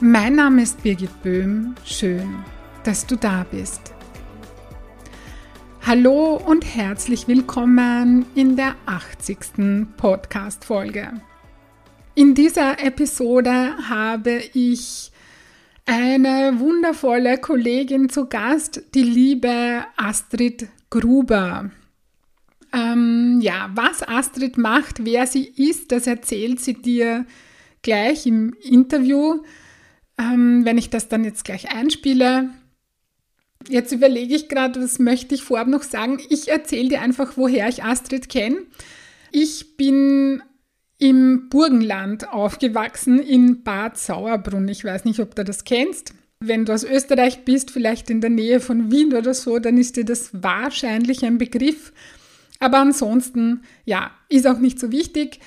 Mein Name ist Birgit Böhm. Schön, dass du da bist. Hallo und herzlich willkommen in der 80. Podcast-Folge. In dieser Episode habe ich eine wundervolle Kollegin zu Gast, die liebe Astrid Gruber. Ähm, ja, was Astrid macht, wer sie ist, das erzählt sie dir gleich im Interview ähm, wenn ich das dann jetzt gleich einspiele. Jetzt überlege ich gerade, was möchte ich vorab noch sagen. Ich erzähle dir einfach, woher ich Astrid kenne. Ich bin im Burgenland aufgewachsen in Bad Sauerbrunn. Ich weiß nicht, ob du das kennst. Wenn du aus Österreich bist, vielleicht in der Nähe von Wien oder so, dann ist dir das wahrscheinlich ein Begriff. Aber ansonsten, ja, ist auch nicht so wichtig.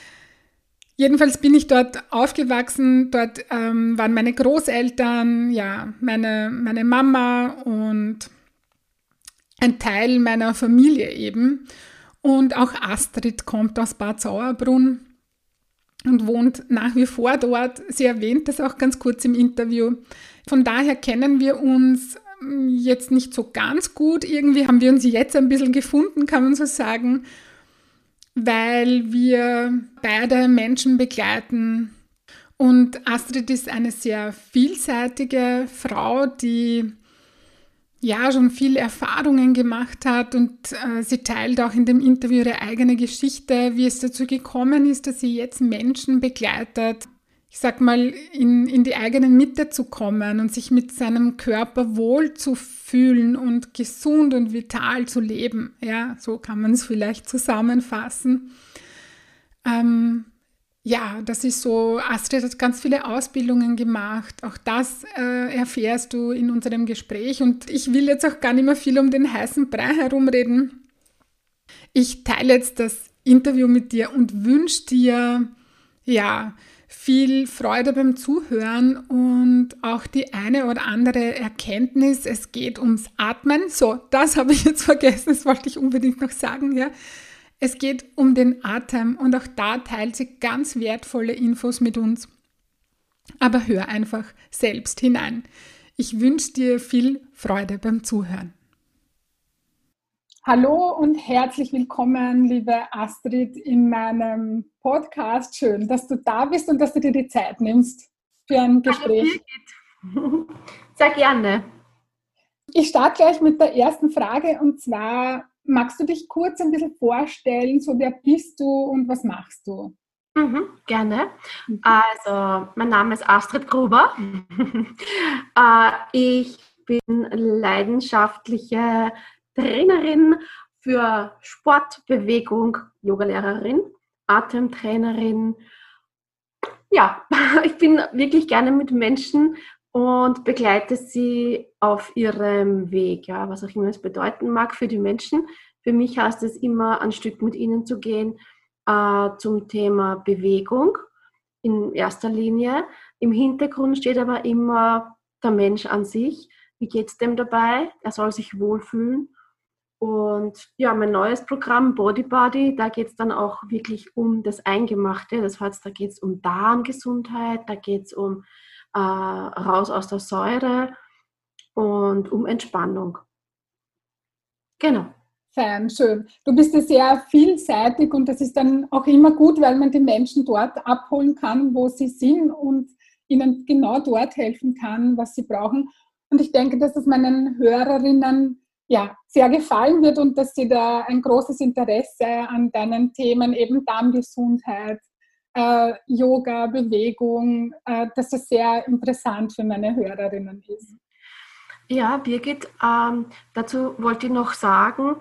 Jedenfalls bin ich dort aufgewachsen. Dort ähm, waren meine Großeltern, ja, meine, meine Mama und ein Teil meiner Familie eben. Und auch Astrid kommt aus Bad Sauerbrunn und wohnt nach wie vor dort. Sie erwähnt das auch ganz kurz im Interview. Von daher kennen wir uns ähm, jetzt nicht so ganz gut. Irgendwie haben wir uns jetzt ein bisschen gefunden, kann man so sagen weil wir beide Menschen begleiten. Und Astrid ist eine sehr vielseitige Frau, die ja schon viel Erfahrungen gemacht hat und äh, sie teilt auch in dem Interview ihre eigene Geschichte, wie es dazu gekommen ist, dass sie jetzt Menschen begleitet, ich sag mal, in, in die eigene Mitte zu kommen und sich mit seinem Körper wohl zu fühlen und gesund und vital zu leben. Ja, so kann man es vielleicht zusammenfassen. Ähm, ja, das ist so, Astrid hat ganz viele Ausbildungen gemacht. Auch das äh, erfährst du in unserem Gespräch. Und ich will jetzt auch gar nicht mehr viel um den heißen Brei herumreden. Ich teile jetzt das Interview mit dir und wünsche dir, ja, viel Freude beim Zuhören und auch die eine oder andere Erkenntnis. Es geht ums Atmen. So, das habe ich jetzt vergessen, das wollte ich unbedingt noch sagen. Ja. Es geht um den Atem und auch da teilt sie ganz wertvolle Infos mit uns. Aber hör einfach selbst hinein. Ich wünsche dir viel Freude beim Zuhören. Hallo und herzlich willkommen, liebe Astrid, in meinem Podcast. Schön, dass du da bist und dass du dir die Zeit nimmst für ein Gespräch. Hallo, Sehr gerne. Ich starte gleich mit der ersten Frage und zwar, magst du dich kurz ein bisschen vorstellen, so wer bist du und was machst du? Mhm, gerne. Mhm. Also, mein Name ist Astrid Gruber. Äh, ich bin leidenschaftliche Trainerin für Sport, Bewegung, Yogalehrerin, Atemtrainerin. Ja, ich bin wirklich gerne mit Menschen und begleite sie auf ihrem Weg, ja, was auch immer es bedeuten mag für die Menschen. Für mich heißt es immer, ein Stück mit ihnen zu gehen äh, zum Thema Bewegung in erster Linie. Im Hintergrund steht aber immer der Mensch an sich. Wie geht es dem dabei? Er soll sich wohlfühlen und ja, mein neues Programm Body Body, da geht es dann auch wirklich um das Eingemachte. Das heißt, da geht es um Darmgesundheit, da geht es um äh, raus aus der Säure und um Entspannung. Genau. Fein, schön. Du bist ja sehr vielseitig und das ist dann auch immer gut, weil man die Menschen dort abholen kann, wo sie sind und ihnen genau dort helfen kann, was sie brauchen. Und ich denke, dass das meinen Hörerinnen ja, sehr gefallen wird und dass sie da ein großes Interesse an deinen Themen, eben Darmgesundheit, äh, Yoga, Bewegung, äh, dass das sehr interessant für meine Hörerinnen ist. Ja, Birgit, ähm, dazu wollte ich noch sagen,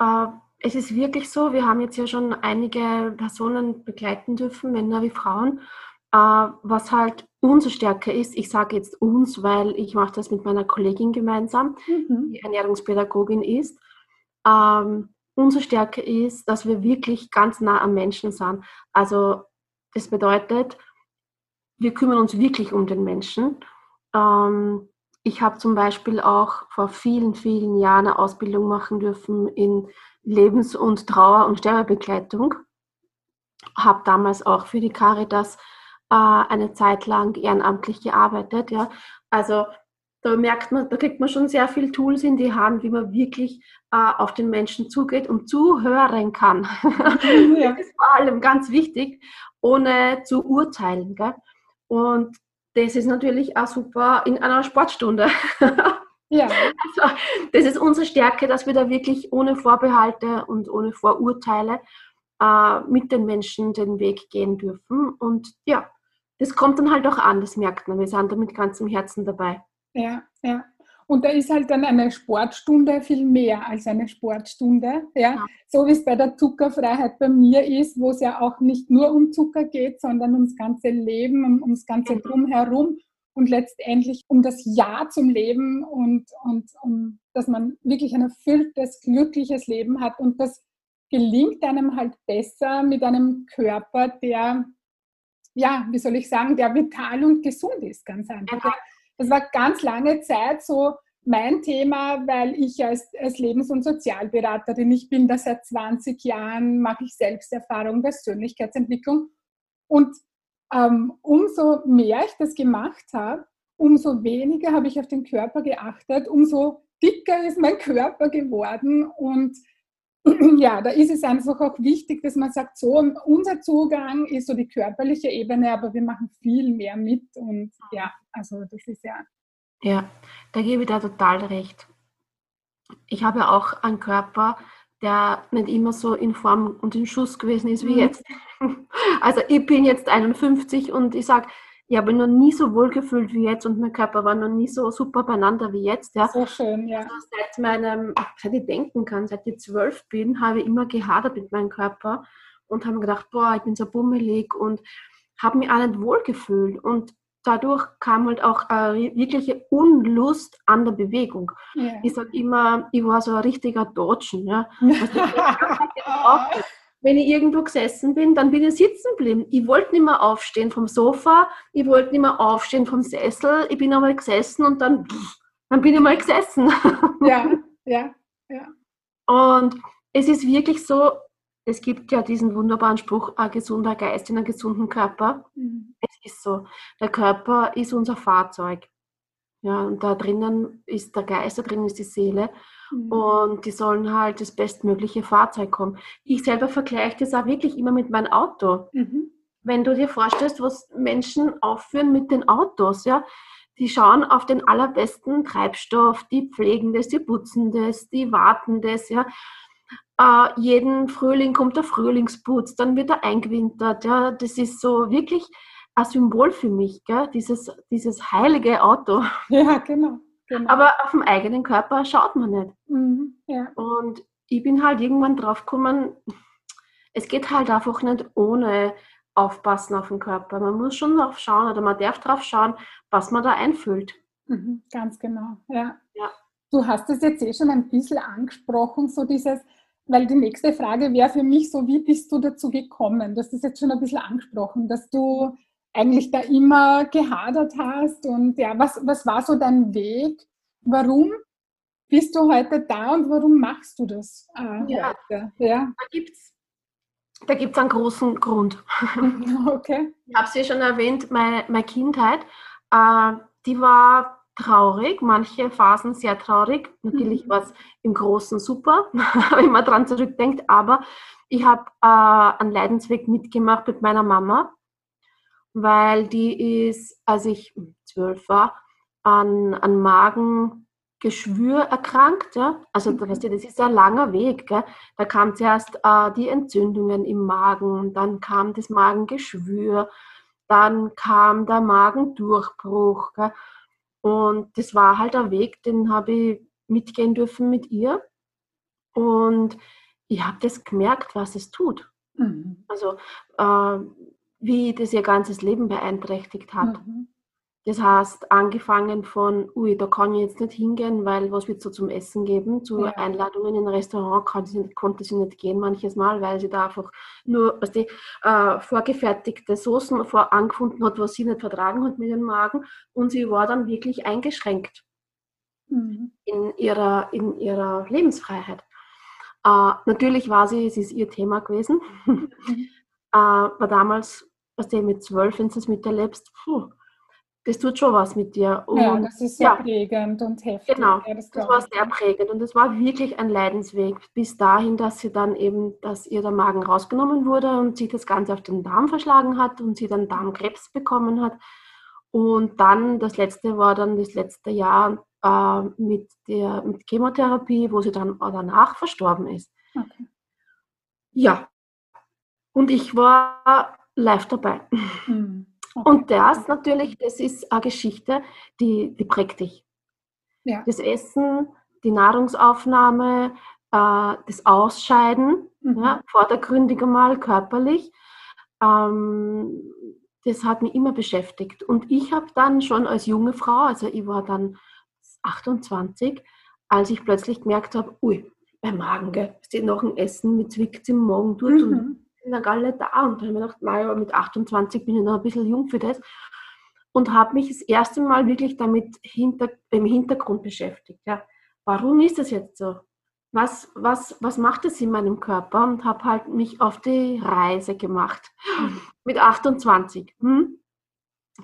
äh, es ist wirklich so, wir haben jetzt ja schon einige Personen begleiten dürfen, Männer wie Frauen. Äh, was halt unsere Stärke ist, ich sage jetzt uns, weil ich mache das mit meiner Kollegin gemeinsam, mhm. die Ernährungspädagogin ist. Ähm, unsere Stärke ist, dass wir wirklich ganz nah am Menschen sind. Also das bedeutet, wir kümmern uns wirklich um den Menschen. Ähm, ich habe zum Beispiel auch vor vielen, vielen Jahren eine Ausbildung machen dürfen in Lebens- und Trauer- und Sterbebegleitung. Habe damals auch für die Caritas äh, eine Zeit lang ehrenamtlich gearbeitet. Ja. Also da merkt man, da kriegt man schon sehr viele Tools in die Hand, wie man wirklich äh, auf den Menschen zugeht und zuhören kann. Ja. das ist vor allem ganz wichtig, ohne zu urteilen. Gell? Und das ist natürlich auch super in einer Sportstunde. Ja. Also, das ist unsere Stärke, dass wir da wirklich ohne Vorbehalte und ohne Vorurteile äh, mit den Menschen den Weg gehen dürfen. Und ja, das kommt dann halt auch an, das merkt man. Wir sind da mit ganzem Herzen dabei. Ja, ja. Und da ist halt dann eine Sportstunde viel mehr als eine Sportstunde. Ja? ja. So wie es bei der Zuckerfreiheit bei mir ist, wo es ja auch nicht nur um Zucker geht, sondern ums ganze Leben, um, ums ganze. Drumherum und letztendlich um das Ja zum Leben und, und um, dass man wirklich ein erfülltes, glückliches Leben hat. Und das gelingt einem halt besser mit einem Körper, der ja, wie soll ich sagen, der vital und gesund ist, ganz einfach. Genau. Das war ganz lange Zeit so mein Thema, weil ich als, als Lebens- und Sozialberaterin, ich bin da seit 20 Jahren, mache ich Selbsterfahrung, Persönlichkeitsentwicklung. Und ähm, umso mehr ich das gemacht habe, umso weniger habe ich auf den Körper geachtet, umso dicker ist mein Körper geworden und ja, da ist es einfach auch wichtig, dass man sagt, so, unser Zugang ist so die körperliche Ebene, aber wir machen viel mehr mit und ja, also das ist ja. Ja, da gebe ich da total recht. Ich habe ja auch einen Körper, der nicht immer so in Form und in Schuss gewesen ist wie mhm. jetzt. Also ich bin jetzt 51 und ich sage, ich habe mich noch nie so wohl gefühlt wie jetzt und mein Körper war noch nie so super beieinander wie jetzt. Ja. So schön, ja. Also seit meinem, seit ich denken kann, seit ich zwölf bin, habe ich immer gehadert mit meinem Körper und habe mir gedacht, boah, ich bin so bummelig und habe mich auch nicht wohl gefühlt. Und dadurch kam halt auch eine wirkliche Unlust an der Bewegung. Ja. Ich sage immer, ich war so ein richtiger Dodgen. Ja. Also, wenn ich irgendwo gesessen bin, dann bin ich sitzen geblieben. Ich wollte nicht mehr aufstehen vom Sofa, ich wollte nicht mehr aufstehen vom Sessel, ich bin einmal gesessen und dann, dann bin ich mal gesessen. Ja, ja, ja. Und es ist wirklich so, es gibt ja diesen wunderbaren Spruch, ein gesunder Geist in einem gesunden Körper. Mhm. Es ist so, der Körper ist unser Fahrzeug. Ja, und da drinnen ist der Geist, da drinnen ist die Seele. Mhm. Und die sollen halt das bestmögliche Fahrzeug kommen. Ich selber vergleiche das auch wirklich immer mit meinem Auto. Mhm. Wenn du dir vorstellst, was Menschen aufführen mit den Autos, ja, die schauen auf den allerbesten Treibstoff, die pflegen das, die putzen das, die warten das, ja. Äh, jeden Frühling kommt der Frühlingsputz, dann wird er eingewintert, ja. Das ist so wirklich ein Symbol für mich, gell? Dieses, dieses heilige Auto. Ja, genau. Genau. Aber auf dem eigenen Körper schaut man nicht. Mhm, ja. Und ich bin halt irgendwann drauf gekommen, es geht halt einfach nicht ohne Aufpassen auf den Körper. Man muss schon drauf schauen oder man darf drauf schauen, was man da einfüllt. Mhm, ganz genau, ja. ja. Du hast es jetzt eh schon ein bisschen angesprochen, so dieses, weil die nächste Frage wäre für mich so, wie bist du dazu gekommen? Du hast es jetzt schon ein bisschen angesprochen, dass du eigentlich da immer gehadert hast und ja, was, was war so dein Weg? Warum bist du heute da und warum machst du das äh, ja. heute? Ja. Da gibt es da gibt's einen großen Grund. Okay. Ich habe es ja schon erwähnt, meine, meine Kindheit, äh, die war traurig, manche Phasen sehr traurig. Natürlich mhm. war es im Großen super, wenn man daran zurückdenkt, aber ich habe äh, einen Leidensweg mitgemacht mit meiner Mama weil die ist, als ich zwölf war, an, an Magengeschwür erkrankt. Ja? Also mhm. das ist ein langer Weg. Gell? Da kam zuerst äh, die Entzündungen im Magen, dann kam das Magengeschwür, dann kam der Magendurchbruch. Gell? Und das war halt ein Weg, den habe ich mitgehen dürfen mit ihr. Und ich habe das gemerkt, was es tut. Mhm. Also äh, wie das ihr ganzes Leben beeinträchtigt hat. Mhm. Das heißt, angefangen von, ui, da kann ich jetzt nicht hingehen, weil was wird so zum Essen geben? Zu ja. Einladungen in ein Restaurant kann sie, konnte sie nicht gehen manches Mal, weil sie da einfach nur was die, äh, vorgefertigte Soßen vor angefunden hat, was sie nicht vertragen hat mit dem Magen. Und sie war dann wirklich eingeschränkt mhm. in, ihrer, in ihrer Lebensfreiheit. Äh, natürlich war sie, es ist ihr Thema gewesen. Mhm. äh, war damals, was du mit zwölf, wenn du es miterlebst, puh, das tut schon was mit dir. Und, ja, das ist sehr ja, prägend und heftig. Genau, ja, das, das war sehr prägend und es war wirklich ein Leidensweg bis dahin, dass sie dann eben, dass ihr der Magen rausgenommen wurde und sie das Ganze auf den Darm verschlagen hat und sie dann Darmkrebs bekommen hat. Und dann, das letzte war dann das letzte Jahr äh, mit der mit Chemotherapie, wo sie dann danach verstorben ist. Okay. Ja, und ich war live dabei. Mhm. Okay. Und das natürlich, das ist eine Geschichte, die, die prägt dich. Ja. Das Essen, die Nahrungsaufnahme, äh, das Ausscheiden, mhm. ja, vordergründig einmal körperlich, ähm, das hat mich immer beschäftigt. Und ich habe dann schon als junge Frau, also ich war dann 28, als ich plötzlich gemerkt habe, ui, mein Magen, gell, steht noch ein Essen, mit zwickt im Magen tut mhm. und in der Galle da. Und dann habe ich mir gedacht, naja, mit 28 bin ich noch ein bisschen jung für das. Und habe mich das erste Mal wirklich damit hinter, im Hintergrund beschäftigt. Ja. Warum ist das jetzt so? Was, was, was macht es in meinem Körper? Und habe halt mich auf die Reise gemacht. Mhm. Mit 28. Hm?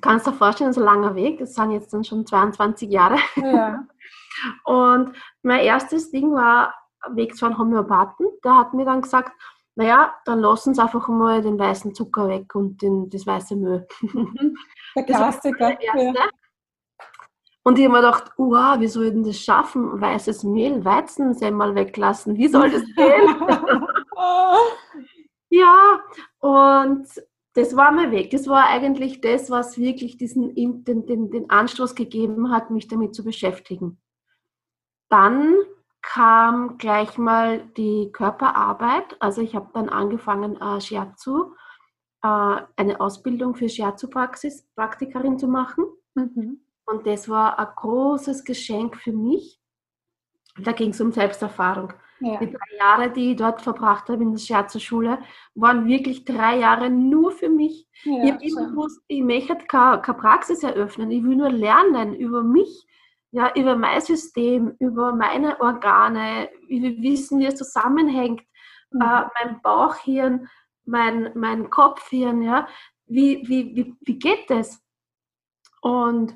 Kannst du dir vorstellen, so ein langer Weg. Das sind jetzt dann schon 22 Jahre. Ja. Und mein erstes Ding war Weg zu einem Homöopathen. Der hat mir dann gesagt, naja, dann lassen Sie einfach mal den weißen Zucker weg und den, das weiße Mehl. Mhm. Der Klassiker. Ja. Und ich habe mir gedacht, wow, wie soll ich denn das schaffen? Weißes Mehl, Weizensemmel weglassen, wie soll das gehen? ja, und das war mein Weg. Das war eigentlich das, was wirklich diesen, den, den, den Anstoß gegeben hat, mich damit zu beschäftigen. Dann kam gleich mal die Körperarbeit. Also ich habe dann angefangen, äh, Shiatsu, äh, eine Ausbildung für Shiatsu-Praxis, Praktikerin zu machen. Mhm. Und das war ein großes Geschenk für mich. Da ging es um Selbsterfahrung. Ja. Die drei Jahre, die ich dort verbracht habe in der Shiatsu-Schule, waren wirklich drei Jahre nur für mich. Ja, ich habe immer gewusst, ich möchte keine, keine Praxis eröffnen. Ich will nur lernen über mich ja, über mein System, über meine Organe, wie wir wissen, wie es zusammenhängt, mhm. äh, mein Bauchhirn, mein, mein Kopfhirn, ja, wie, wie, wie, wie geht das? Und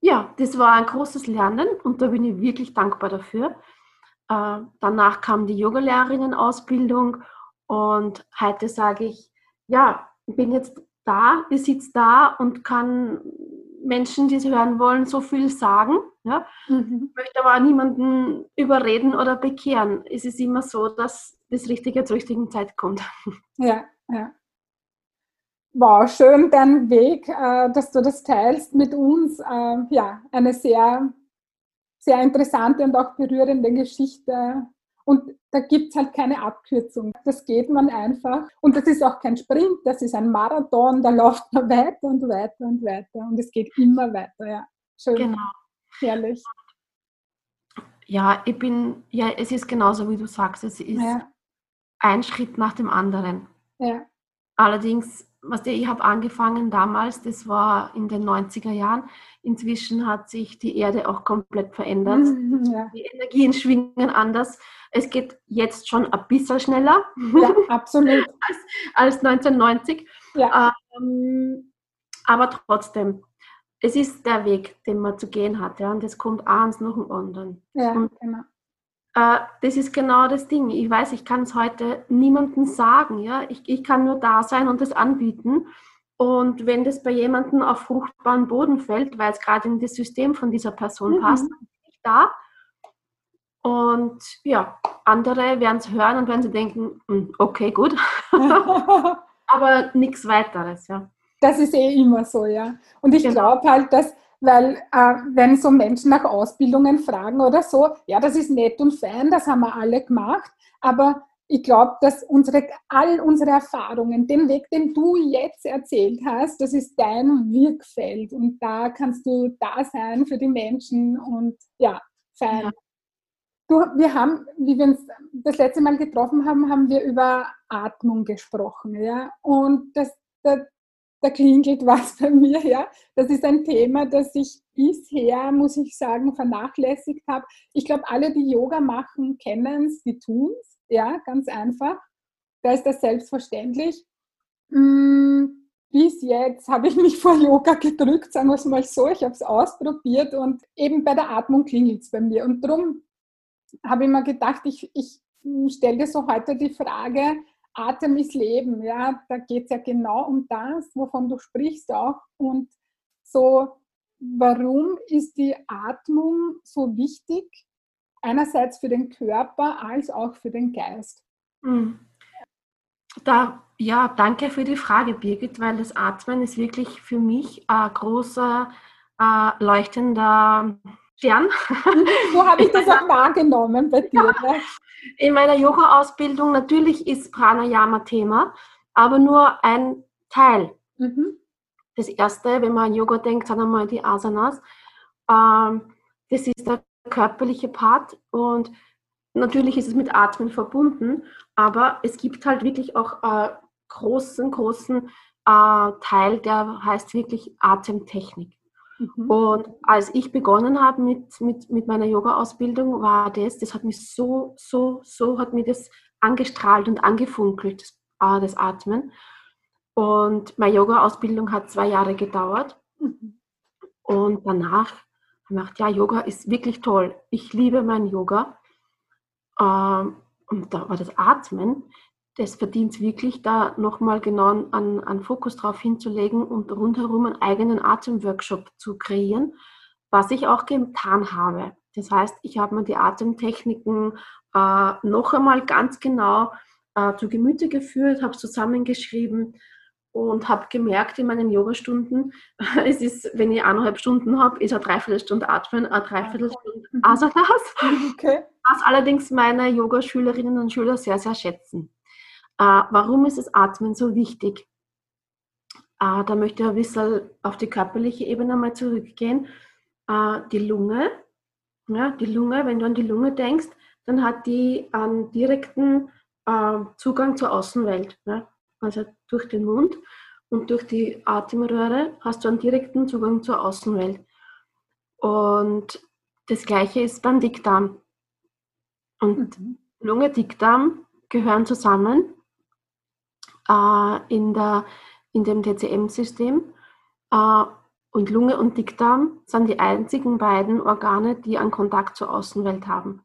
ja, das war ein großes Lernen und da bin ich wirklich dankbar dafür. Äh, danach kam die Yogalehrerinnen-Ausbildung und heute sage ich, ja, ich bin jetzt da, ich sitze da und kann Menschen, die es hören wollen, so viel sagen. Ja? Mhm. Ich möchte aber niemanden überreden oder bekehren. Es ist immer so, dass das Richtige zur richtigen Zeit kommt. Ja, ja. Wow, schön dein Weg, äh, dass du das teilst mit uns. Äh, ja, eine sehr, sehr interessante und auch berührende Geschichte und da gibt es halt keine Abkürzung. Das geht man einfach. Und das ist auch kein Sprint, das ist ein Marathon, da läuft man weiter und weiter und weiter. Und es geht immer weiter, ja. Schön. Genau. Herrlich. Ja, ich bin, ja, es ist genauso wie du sagst, es ist ja. ein Schritt nach dem anderen. Ja. Allerdings, was ich habe angefangen damals, das war in den 90er Jahren. Inzwischen hat sich die Erde auch komplett verändert. Ja. Die Energien schwingen anders es geht jetzt schon ein bisschen schneller. Ja, absolut. als, als 1990. Ja. Ähm, aber trotzdem, es ist der Weg, den man zu gehen hat. Ja, und es kommt eins nach dem anderen. Ja, und, genau. Äh, das ist genau das Ding. Ich weiß, ich kann es heute niemandem sagen. Ja? Ich, ich kann nur da sein und es anbieten. Und wenn das bei jemandem auf fruchtbaren Boden fällt, weil es gerade in das System von dieser Person mhm. passt, dann bin ich da und ja, andere werden es hören und werden sie denken, hm, okay, gut. Aber nichts weiteres, ja. Das ist eh immer so, ja. Und ich genau. glaube halt, dass, weil äh, wenn so Menschen nach Ausbildungen fragen oder so, ja, das ist nett und fein, das haben wir alle gemacht, aber ich glaube, dass unsere, all unsere Erfahrungen, den Weg, den du jetzt erzählt hast, das ist dein Wirkfeld und da kannst du da sein für die Menschen und ja, fein. Ja. Du, wir haben, wie wir uns das letzte Mal getroffen haben, haben wir über Atmung gesprochen, ja, und das, da, da klingelt was bei mir, ja. Das ist ein Thema, das ich bisher, muss ich sagen, vernachlässigt habe. Ich glaube, alle, die Yoga machen, kennen es, die tun es ja, ganz einfach. Da ist das selbstverständlich. Hm, bis jetzt habe ich mich vor Yoga gedrückt, sagen wir es mal so. Ich habe es ausprobiert und eben bei der Atmung klingelt es bei mir. Und darum habe ich mir gedacht, ich, ich stelle dir so heute die Frage, Atem ist Leben. Ja, da geht es ja genau um das, wovon du sprichst auch. Und so, warum ist die Atmung so wichtig? einerseits für den Körper als auch für den Geist? Hm. Da, ja, danke für die Frage, Birgit, weil das Atmen ist wirklich für mich ein großer, äh, leuchtender Stern. Wo habe ich das auch wahrgenommen bei dir? Ja. In meiner Yoga-Ausbildung natürlich ist Pranayama Thema, aber nur ein Teil. Mhm. Das erste, wenn man an Yoga denkt, sind einmal die Asanas. Ähm, das ist der körperliche Part und natürlich ist es mit Atmen verbunden, aber es gibt halt wirklich auch einen äh, großen, großen äh, Teil, der heißt wirklich Atemtechnik. Mhm. Und als ich begonnen habe mit, mit, mit meiner Yoga-Ausbildung, war das, das hat mich so, so, so, hat mir das angestrahlt und angefunkelt, äh, das Atmen. Und meine Yoga-Ausbildung hat zwei Jahre gedauert. Mhm. Und danach gemacht, ja, Yoga ist wirklich toll. Ich liebe mein Yoga. Ähm, und da war das Atmen, das verdient wirklich da nochmal genau einen, einen Fokus drauf hinzulegen und rundherum einen eigenen Atemworkshop zu kreieren, was ich auch getan habe. Das heißt, ich habe mir die Atemtechniken äh, noch einmal ganz genau äh, zu Gemüte geführt, habe zusammengeschrieben, und habe gemerkt in meinen Yogastunden, es ist, wenn ich eineinhalb Stunden habe, ist eine Dreiviertelstunde Atmen, eine Dreiviertelstunde. Asanas. Okay. Was allerdings meine Yogaschülerinnen und Schüler sehr, sehr schätzen. Äh, warum ist das Atmen so wichtig? Äh, da möchte ich ein bisschen auf die körperliche Ebene mal zurückgehen. Äh, die Lunge, ja, die Lunge, wenn du an die Lunge denkst, dann hat die einen direkten Zugang zur Außenwelt. Ja also durch den Mund und durch die Atemröhre hast du einen direkten Zugang zur Außenwelt. Und das gleiche ist beim Dickdarm. Und mhm. Lunge, Dickdarm gehören zusammen äh, in, der, in dem TCM-System. Äh, und Lunge und Dickdarm sind die einzigen beiden Organe, die einen Kontakt zur Außenwelt haben.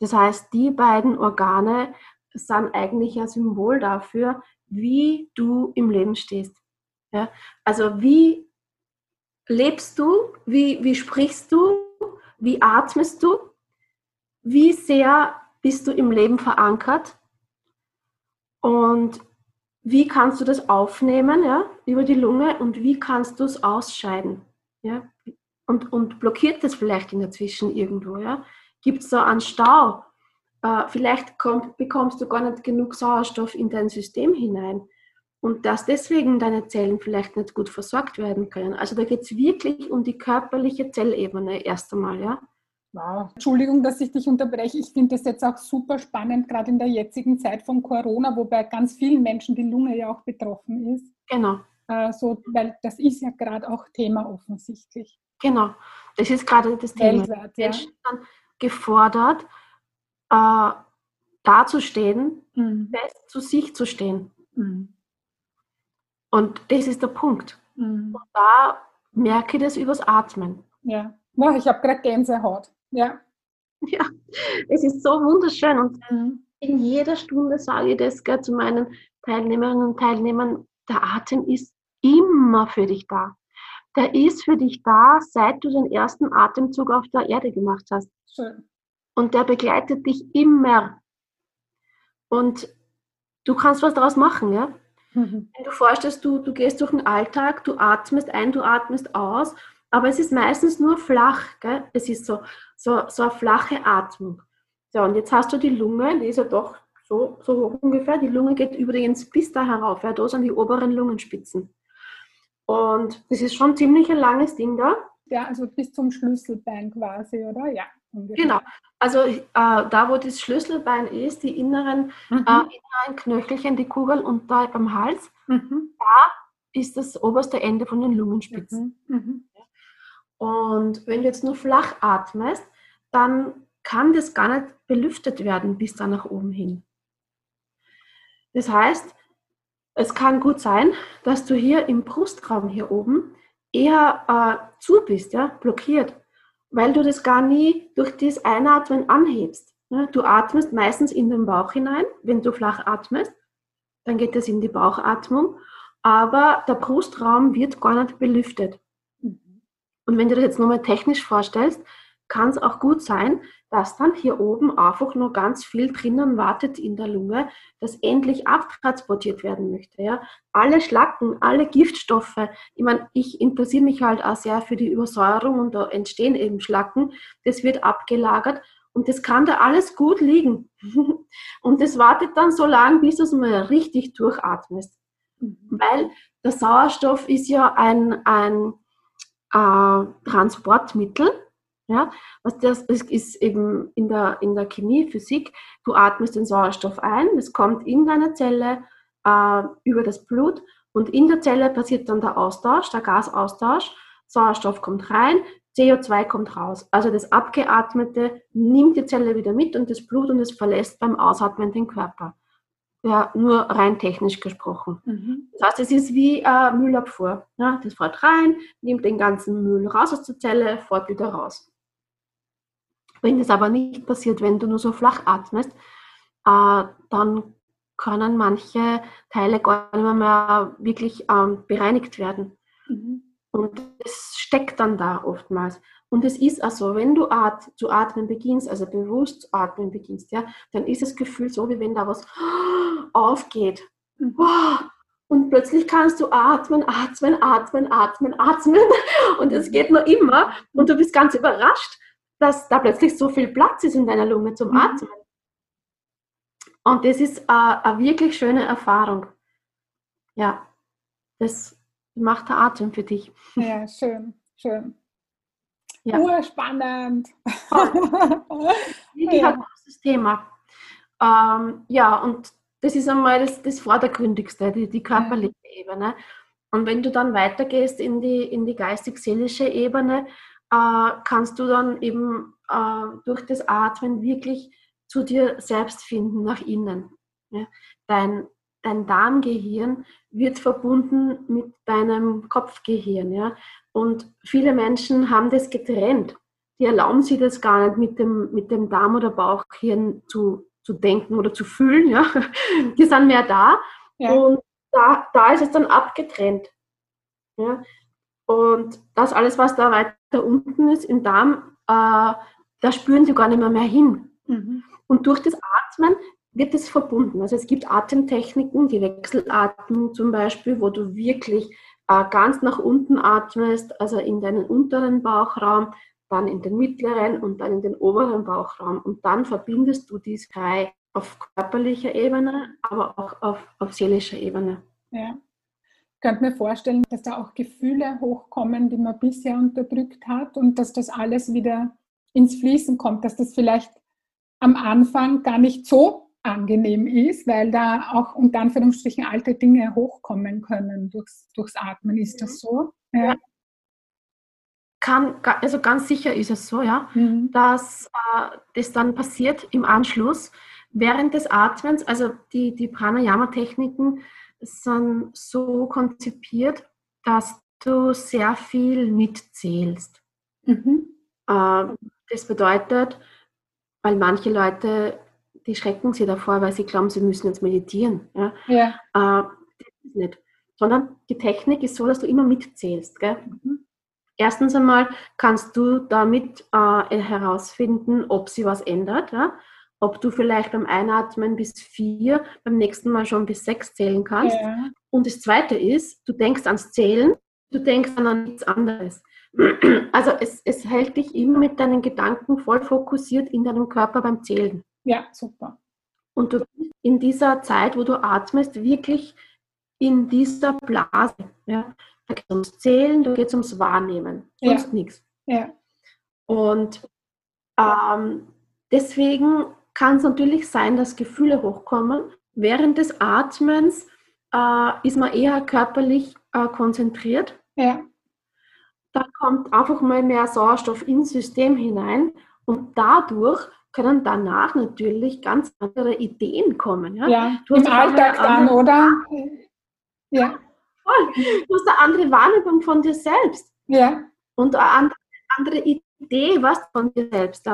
Das heißt, die beiden Organe sind eigentlich ein Symbol dafür, wie du im Leben stehst. Ja? Also wie lebst du, wie, wie sprichst du, wie atmest du, wie sehr bist du im Leben verankert und wie kannst du das aufnehmen ja, über die Lunge und wie kannst du es ausscheiden. Ja? Und, und blockiert das vielleicht in der Zwischen irgendwo. Ja? Gibt es so einen Stau? äh, vielleicht kommt, bekommst du gar nicht genug Sauerstoff in dein System hinein und dass deswegen deine Zellen vielleicht nicht gut versorgt werden können. Also da geht es wirklich um die körperliche Zellebene erst einmal, ja. Wow. Entschuldigung, dass ich dich unterbreche. Ich finde das jetzt auch super spannend, gerade in der jetzigen Zeit von Corona, wo bei ganz vielen Menschen die Lunge ja auch betroffen ist. Genau. Äh, so, weil das ist ja gerade auch Thema offensichtlich. Genau. Das ist gerade das Thema. Weltweit, ja. Menschen gefordert, äh, dazustehen, mhm. fest zu sich zu stehen. Mhm. Und das ist der Punkt. Mhm. Und da merke ich das übers Atmen. Ja, ich habe gerade Gänsehaut. Ja. Ja, es ist so wunderschön. Und mhm. in jeder Stunde sage ich das zu meinen Teilnehmerinnen und Teilnehmern, der Atem ist immer für dich da. Der ist für dich da, seit du den ersten Atemzug auf der Erde gemacht hast. Schön und der begleitet dich immer. Und du kannst was daraus machen, ja? Mhm. Wenn du vorstellst, du, du gehst durch den Alltag, du atmest ein, du atmest aus, aber es ist meistens nur flach, gell? Es ist so, so, so eine flache Atmung. So, und jetzt hast du die Lunge, die ist ja doch so, so hoch ungefähr. Die Lunge geht übrigens bis da herauf. Ja, da sind die oberen Lungenspitzen. Und das ist schon ziemlich ein langes Ding da. Ja, also bis zum Schlüsselbein quasi, oder? Ja. Ungefähr. Genau. Also äh, da, wo das Schlüsselbein ist, die inneren, mhm. äh, inneren Knöchelchen, die Kugel und da beim Hals, mhm. da ist das oberste Ende von den Lungenspitzen. Mhm. Und wenn du jetzt nur flach atmest, dann kann das gar nicht belüftet werden bis da nach oben hin. Das heißt, es kann gut sein, dass du hier im Brustraum hier oben eher äh, zu bist, ja, blockiert, weil du das gar nie durch das Einatmen anhebst. Ne? Du atmest meistens in den Bauch hinein, wenn du flach atmest, dann geht das in die Bauchatmung, aber der Brustraum wird gar nicht belüftet. Und wenn du das jetzt nochmal technisch vorstellst, kann es auch gut sein, dass dann hier oben einfach nur ganz viel drinnen wartet in der Lunge, das endlich abtransportiert werden möchte. Ja? Alle Schlacken, alle Giftstoffe, ich meine, ich interessiere mich halt auch sehr für die Übersäuerung und da entstehen eben Schlacken, das wird abgelagert und das kann da alles gut liegen. und das wartet dann so lange, bis du es mal richtig durchatmest. Mhm. Weil der Sauerstoff ist ja ein, ein äh, Transportmittel ja, was das, das ist eben in der, in der Chemie, Physik, du atmest den Sauerstoff ein, es kommt in deine Zelle äh, über das Blut und in der Zelle passiert dann der Austausch, der Gasaustausch, Sauerstoff kommt rein, CO2 kommt raus. Also das Abgeatmete nimmt die Zelle wieder mit und das Blut und es verlässt beim Ausatmen den Körper. Ja, nur rein technisch gesprochen. Mhm. Das heißt, es ist wie äh, Müllabfuhr. Ja, das fährt rein, nimmt den ganzen Müll raus aus der Zelle, fährt wieder raus. Wenn das aber nicht passiert, wenn du nur so flach atmest, äh, dann können manche Teile gar nicht mehr wirklich ähm, bereinigt werden. Mhm. Und es steckt dann da oftmals. Und es ist also, wenn du at zu atmen beginnst, also bewusst zu atmen beginnst, ja, dann ist das Gefühl so, wie wenn da was aufgeht. Mhm. Und plötzlich kannst du atmen, atmen, atmen, atmen, atmen. Und es geht nur immer. Und du bist ganz überrascht, dass da plötzlich so viel Platz ist in deiner Lunge zum mhm. Atmen. Und das ist äh, eine wirklich schöne Erfahrung. Ja, das macht der Atem für dich. Ja, schön, schön. Ja. Urspannend. wirklich ja. ein großes Thema. Ähm, ja, und das ist einmal das, das Vordergründigste, die, die körperliche ja. Ebene. Und wenn du dann weitergehst in die, in die geistig-seelische Ebene, äh, kannst du dann eben äh, durch das Atmen wirklich zu dir selbst finden, nach innen. Ja? Dein, dein Darmgehirn wird verbunden mit deinem Kopfgehirn. Ja? Und viele Menschen haben das getrennt. Die erlauben sich das gar nicht mit dem, mit dem Darm- oder Bauchhirn zu, zu denken oder zu fühlen. Ja? Die sind mehr da. Ja. Und da, da ist es dann abgetrennt. Ja? Und das alles, was da weiter unten ist im Darm, äh, da spüren sie gar nicht mehr, mehr hin. Mhm. Und durch das Atmen wird es verbunden. Also es gibt Atemtechniken, die Wechselatmung zum Beispiel, wo du wirklich äh, ganz nach unten atmest, also in deinen unteren Bauchraum, dann in den mittleren und dann in den oberen Bauchraum. Und dann verbindest du dies drei auf körperlicher Ebene, aber auch auf, auf seelischer Ebene. Ja könnte mir vorstellen, dass da auch Gefühle hochkommen, die man bisher unterdrückt hat und dass das alles wieder ins Fließen kommt, dass das vielleicht am Anfang gar nicht so angenehm ist, weil da auch unter Anführungsstrichen alte Dinge hochkommen können durchs, durchs Atmen. Ist das so? Ja. Kann, also ganz sicher ist es so, ja, mhm. dass äh, das dann passiert im Anschluss während des Atmens. Also die, die Pranayama-Techniken sind so konzipiert, dass du sehr viel mitzählst. Mhm. Äh, das bedeutet, weil manche Leute, die schrecken sich davor, weil sie glauben, sie müssen jetzt meditieren. Ja? ja. Äh, das ist nicht. Sondern die Technik ist so, dass du immer mitzählst. Gell? Mhm. Erstens einmal kannst du damit äh, herausfinden, ob sie was ändert. Ja? ob du vielleicht beim Einatmen bis vier, beim nächsten Mal schon bis sechs zählen kannst. Ja. Und das Zweite ist, du denkst ans Zählen, du denkst an nichts anderes. Also es, es hält dich immer mit deinen Gedanken voll fokussiert in deinem Körper beim Zählen. Ja, super. Und du bist in dieser Zeit, wo du atmest, wirklich in dieser Blase. Ja? Da geht es ums Zählen, da geht es ums Wahrnehmen, sonst ja. nichts. Ja. Und ähm, deswegen kann es natürlich sein, dass Gefühle hochkommen. Während des Atmens äh, ist man eher körperlich äh, konzentriert. Ja. Da kommt einfach mal mehr Sauerstoff ins System hinein und dadurch können danach natürlich ganz andere Ideen kommen. Ja, ja im Alltag dann, oder? Ja. Voll. Du hast eine andere Wahrnehmung von dir selbst. Ja. Und eine andere Idee, was von dir selbst.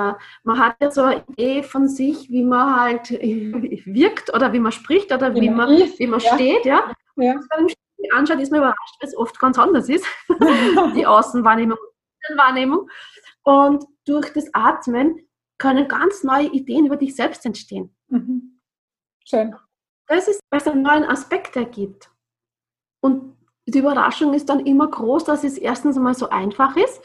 Man hat ja so eine Idee von sich, wie man halt wirkt oder wie man spricht oder wie, man, wie man ja. steht. Ja. ja. Wenn man anschaut, ist man überrascht, weil es oft ganz anders ist. die Außenwahrnehmung und die Wahrnehmung. Und durch das Atmen können ganz neue Ideen über dich selbst entstehen. Mhm. Schön. Das ist, was einen neuen Aspekt ergibt. Und die Überraschung ist dann immer groß, dass es erstens mal so einfach ist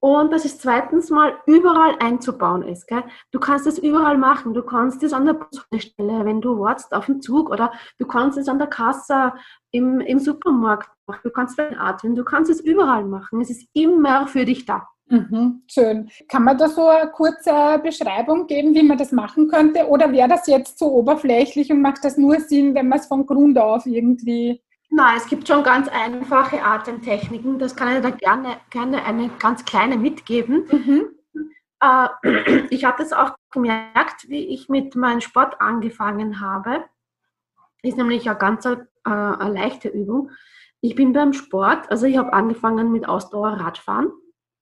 und dass es zweitens mal überall einzubauen ist. Gell? Du kannst es überall machen. Du kannst es an der Busstelle, wenn du wartest auf den Zug oder du kannst es an der Kasse im, im Supermarkt machen. Du kannst es atmen. Du kannst es überall machen. Es ist immer für dich da. Mhm, schön. Kann man da so eine kurze Beschreibung geben, wie man das machen könnte? Oder wäre das jetzt so oberflächlich und macht das nur Sinn, wenn man es von Grund auf irgendwie Nein, es gibt schon ganz einfache Atemtechniken. Das kann ich da gerne, gerne eine ganz kleine mitgeben. Mhm. Äh, ich habe das auch gemerkt, wie ich mit meinem Sport angefangen habe. Ist nämlich eine ganz äh, eine leichte Übung. Ich bin beim Sport, also ich habe angefangen mit Ausdauerradfahren.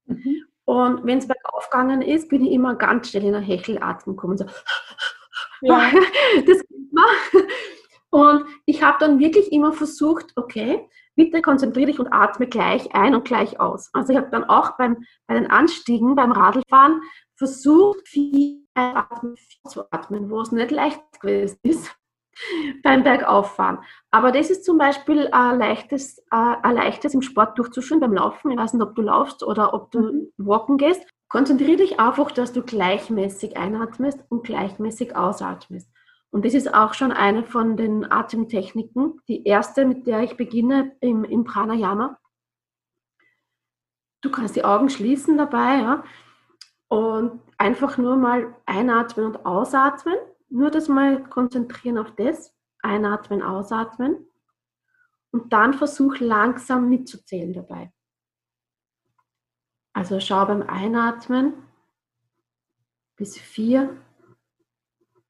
Mhm. Und wenn es bergauf gegangen ist, bin ich immer ganz schnell in eine Hechelatmung gekommen. So. Ja. Das und ich habe dann wirklich immer versucht, okay, bitte konzentriere dich und atme gleich ein und gleich aus. Also ich habe dann auch beim, bei den Anstiegen, beim Radlfahren versucht, viel zu atmen, wo es nicht leicht gewesen ist beim Bergauffahren. Aber das ist zum Beispiel ein leichtes, ein leichtes im Sport durchzuführen, beim Laufen. Ich weiß nicht, ob du laufst oder ob du mhm. walken gehst. Konzentriere dich einfach, dass du gleichmäßig einatmest und gleichmäßig ausatmest. Und das ist auch schon eine von den Atemtechniken, die erste, mit der ich beginne im, im Pranayama. Du kannst die Augen schließen dabei ja, und einfach nur mal einatmen und ausatmen. Nur das mal konzentrieren auf das. Einatmen, ausatmen. Und dann versuch langsam mitzuzählen dabei. Also schau beim Einatmen bis vier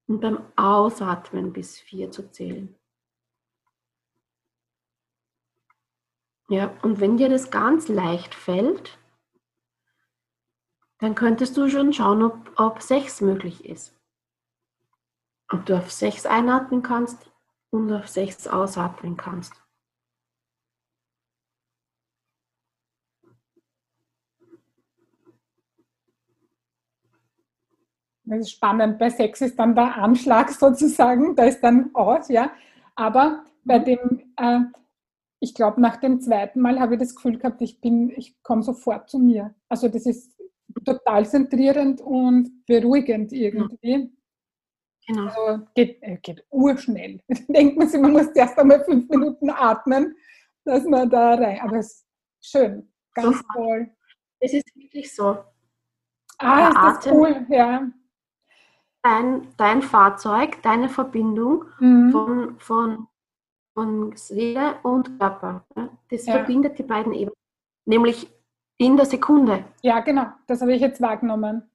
und beim Ausatmen bis vier zu zählen. Ja, und wenn dir das ganz leicht fällt, dann könntest du schon schauen, ob, ob sechs möglich ist. Ob du auf sechs einatmen kannst und auf sechs ausatmen kannst. Das ist spannend. Bei Sex ist dann der Anschlag sozusagen, da ist dann aus, ja. Aber bei dem, äh, ich glaube, nach dem zweiten Mal habe ich das Gefühl gehabt, ich bin, ich komme sofort zu mir. Also das ist total zentrierend und beruhigend irgendwie. Genau. Also geht, äh, geht urschnell. Denkt man sich, man muss erst einmal fünf Minuten atmen, dass man da rein. Aber es ist schön, ganz so, toll. Es ist wirklich so. Ah, ist das cool, ja dein, dein Fahrzeug, deine Verbindung mhm. von, von, von Seele und Körper. Das ja. verbindet die beiden eben. Nämlich in der Sekunde. Ja, genau. Das habe ich jetzt wahrgenommen.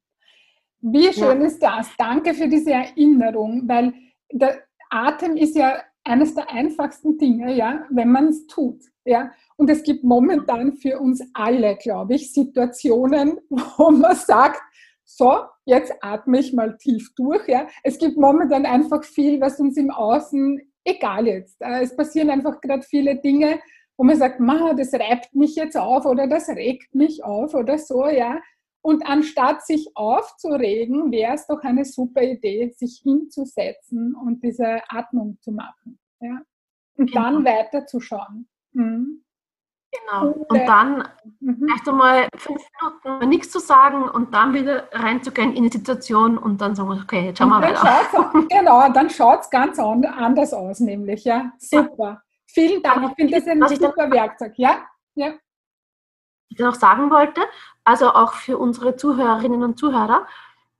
Wie schön ja. ist das? Danke für diese Erinnerung, weil der Atem ist ja eines der einfachsten Dinge, ja, wenn man es tut. Ja. Und es gibt momentan für uns alle, glaube ich, Situationen, wo man sagt, so, jetzt atme ich mal tief durch. Ja. Es gibt momentan einfach viel, was uns im Außen, egal jetzt, äh, es passieren einfach gerade viele Dinge, wo man sagt, das reibt mich jetzt auf oder das regt mich auf oder so, ja. Und anstatt sich aufzuregen, wäre es doch eine super Idee, sich hinzusetzen und diese Atmung zu machen. Ja? Und dann genau. weiterzuschauen. Mhm. Genau. Und dann mhm. erst einmal fünf Minuten nichts zu sagen und dann wieder reinzugehen in die Situation und dann sagen wir, okay, jetzt schauen wir weiter. genau, dann schaut es ganz anders aus, nämlich, ja. Super. Ja. Vielen Dank. Ich finde das ein super Werkzeug, ja? Ja. Ich noch sagen wollte, also auch für unsere Zuhörerinnen und Zuhörer,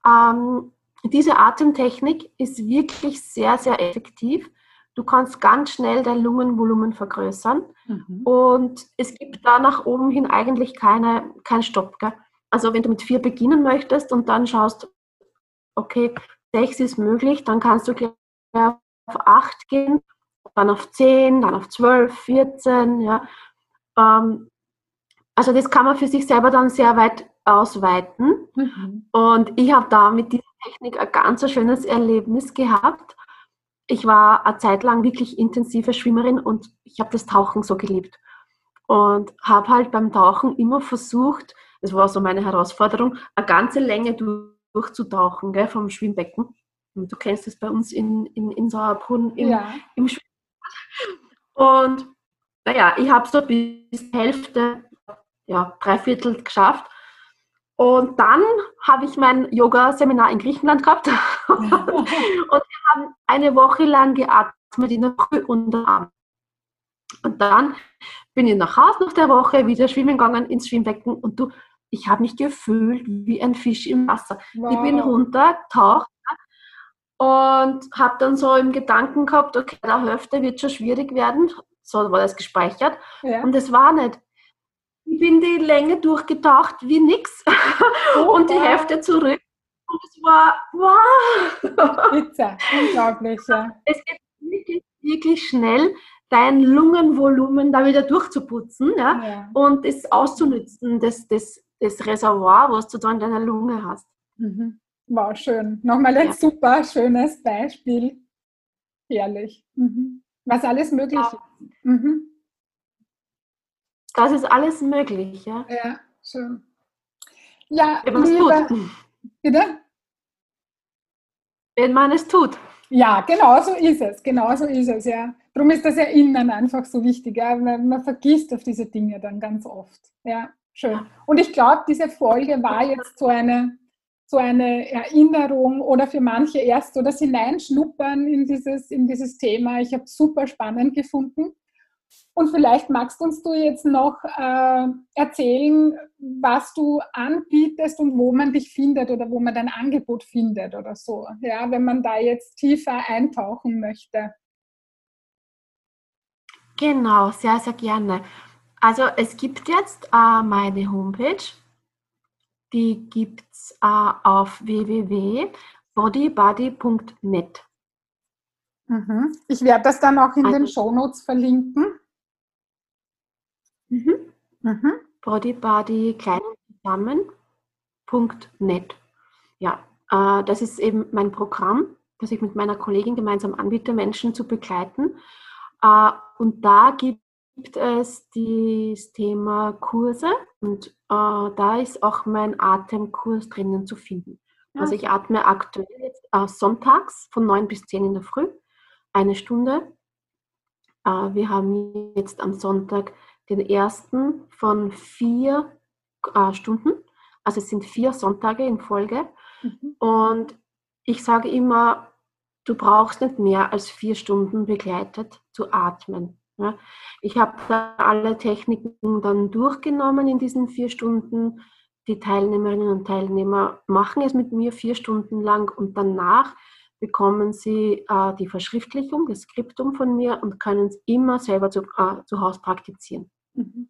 ähm, diese Atemtechnik ist wirklich sehr, sehr effektiv Du kannst ganz schnell dein Lungenvolumen vergrößern mhm. und es gibt da nach oben hin eigentlich keine, keinen Stopp. Gell? Also wenn du mit vier beginnen möchtest und dann schaust, okay, sechs ist möglich, dann kannst du gleich auf acht gehen, dann auf zehn, dann auf zwölf, vierzehn. Ja. Ähm, also das kann man für sich selber dann sehr weit ausweiten. Mhm. Und ich habe da mit dieser Technik ein ganz schönes Erlebnis gehabt ich war eine Zeit lang wirklich intensive Schwimmerin und ich habe das Tauchen so geliebt. Und habe halt beim Tauchen immer versucht, das war so meine Herausforderung, eine ganze Länge durchzutauchen gell, vom Schwimmbecken. Und du kennst das bei uns in, in, in Sauerbrunn im, ja. im Schwimmbad. Und naja, ich habe so bis Hälfte, ja, drei Viertel geschafft. Und dann habe ich mein Yoga-Seminar in Griechenland gehabt. und wir haben eine Woche lang geatmet in der Früh und am. Und dann bin ich nach Hause nach der Woche, wieder schwimmen gegangen ins Schwimmbecken und du, ich habe mich gefühlt wie ein Fisch im Wasser. Wow. Ich bin runter, taucht und habe dann so im Gedanken gehabt, okay, der Hälfte wird schon schwierig werden. So war das gespeichert. Ja. Und es war nicht. Ich bin die Länge durchgetaucht wie nix oh, und die wow. Hälfte zurück. Und es war, wow! Bitte, unglaublich. Ja. Es geht wirklich, wirklich schnell, dein Lungenvolumen da wieder durchzuputzen ja, ja. und es auszunützen, das, das, das Reservoir, was du da in deiner Lunge hast. Mhm. Wow, schön. Nochmal ein ja. super schönes Beispiel. Herrlich. Mhm. Was alles möglich ist. Mhm. Das ist alles möglich, ja. Ja, schön. Ja, Wenn liebe, tut. Bitte? Wenn man es tut. Ja, genau so ist es. Genau so ist es, ja. Darum ist das Erinnern einfach so wichtig, ja? weil man vergisst auf diese Dinge dann ganz oft. Ja, schön. Und ich glaube, diese Folge war jetzt so eine, so eine Erinnerung oder für manche erst so das Hineinschnuppern in dieses, in dieses Thema. Ich habe es super spannend gefunden. Und vielleicht magst uns du jetzt noch äh, erzählen, was du anbietest und wo man dich findet oder wo man dein Angebot findet oder so. Ja, wenn man da jetzt tiefer eintauchen möchte. Genau, sehr, sehr gerne. Also es gibt jetzt äh, meine Homepage, die gibt es äh, auf www.bodybody.net. Mhm. Ich werde das dann auch in also, den Shownotes verlinken. Mhm. Mhm. Bodybody klein zusammen.net. Ja, äh, das ist eben mein Programm, das ich mit meiner Kollegin gemeinsam anbiete, Menschen zu begleiten. Äh, und da gibt es das Thema Kurse und äh, da ist auch mein Atemkurs drinnen zu finden. Ja. Also ich atme aktuell jetzt äh, sonntags von 9 bis 10 in der Früh, eine Stunde. Äh, wir haben jetzt am Sonntag den ersten von vier äh, Stunden. Also es sind vier Sonntage in Folge. Mhm. Und ich sage immer, du brauchst nicht mehr als vier Stunden begleitet zu atmen. Ja. Ich habe da alle Techniken dann durchgenommen in diesen vier Stunden. Die Teilnehmerinnen und Teilnehmer machen es mit mir vier Stunden lang und danach bekommen sie äh, die Verschriftlichung, das Skriptum von mir und können es immer selber zu, äh, zu Hause praktizieren. Mhm.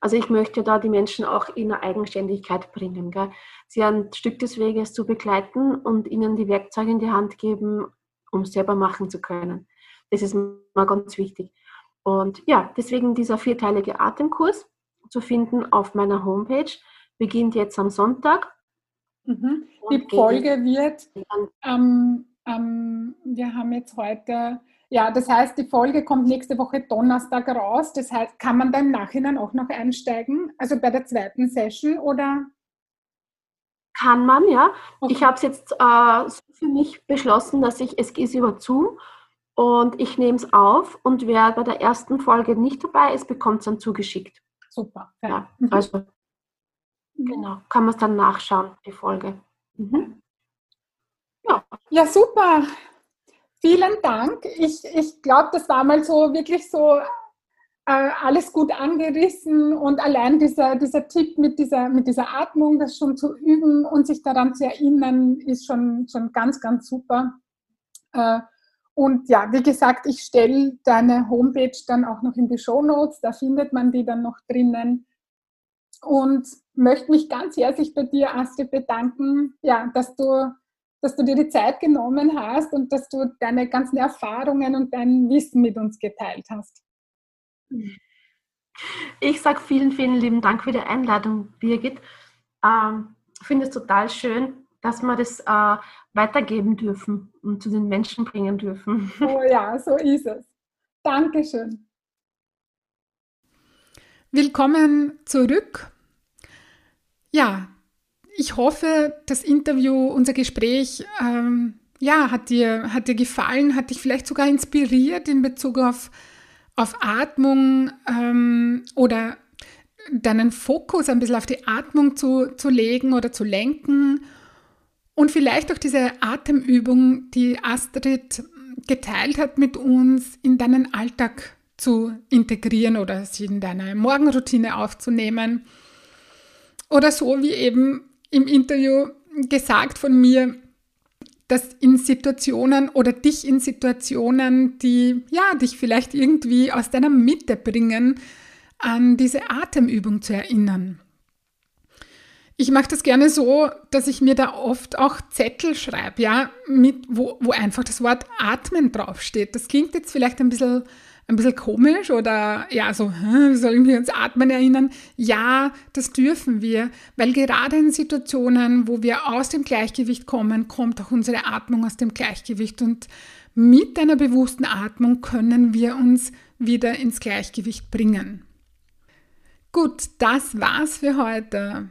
Also ich möchte da die Menschen auch in eine Eigenständigkeit bringen. Gell? Sie ein Stück des Weges zu begleiten und ihnen die Werkzeuge in die Hand geben, um es selber machen zu können. Das ist mal ganz wichtig. Und ja, deswegen dieser vierteilige Atemkurs zu finden auf meiner Homepage beginnt jetzt am Sonntag. Mhm. Die Folge wird, ähm, ähm, wir haben jetzt heute ja, das heißt, die Folge kommt nächste Woche Donnerstag raus. Das heißt, kann man da im Nachhinein auch noch einsteigen? Also bei der zweiten Session oder? Kann man, ja. Okay. Ich habe es jetzt äh, für mich beschlossen, dass ich, es ist über Zoom Und ich nehme es auf und wer bei der ersten Folge nicht dabei ist, bekommt es dann zugeschickt. Super. Ja, mhm. also genau, kann man es dann nachschauen, die Folge. Mhm. Ja. ja, super. Vielen Dank. Ich, ich glaube, das war mal so wirklich so äh, alles gut angerissen und allein dieser, dieser Tipp mit dieser, mit dieser Atmung, das schon zu üben und sich daran zu erinnern, ist schon, schon ganz, ganz super. Äh, und ja, wie gesagt, ich stelle deine Homepage dann auch noch in die Show Notes, da findet man die dann noch drinnen. Und möchte mich ganz herzlich bei dir, Astrid, bedanken, ja, dass du, dass du dir die Zeit genommen hast und dass du deine ganzen Erfahrungen und dein Wissen mit uns geteilt hast. Ich sage vielen, vielen lieben Dank für die Einladung, Birgit. Ähm, ich finde es total schön, dass wir das äh, weitergeben dürfen und zu den Menschen bringen dürfen. Oh ja, so ist es. Dankeschön. Willkommen zurück. Ja, ich hoffe, das Interview, unser Gespräch, ähm, ja, hat dir, hat dir gefallen, hat dich vielleicht sogar inspiriert in Bezug auf, auf Atmung ähm, oder deinen Fokus ein bisschen auf die Atmung zu, zu legen oder zu lenken und vielleicht auch diese Atemübung, die Astrid geteilt hat mit uns, in deinen Alltag zu integrieren oder sie in deine Morgenroutine aufzunehmen. Oder so wie eben im Interview gesagt von mir, dass in Situationen oder dich in Situationen, die ja dich vielleicht irgendwie aus deiner Mitte bringen, an diese Atemübung zu erinnern. Ich mache das gerne so, dass ich mir da oft auch Zettel schreibe, ja, mit, wo, wo einfach das Wort Atmen draufsteht. Das klingt jetzt vielleicht ein bisschen, ein bisschen komisch oder ja, so, wie sollen wir uns Atmen erinnern? Ja, das dürfen wir, weil gerade in Situationen, wo wir aus dem Gleichgewicht kommen, kommt auch unsere Atmung aus dem Gleichgewicht und mit einer bewussten Atmung können wir uns wieder ins Gleichgewicht bringen. Gut, das war's für heute.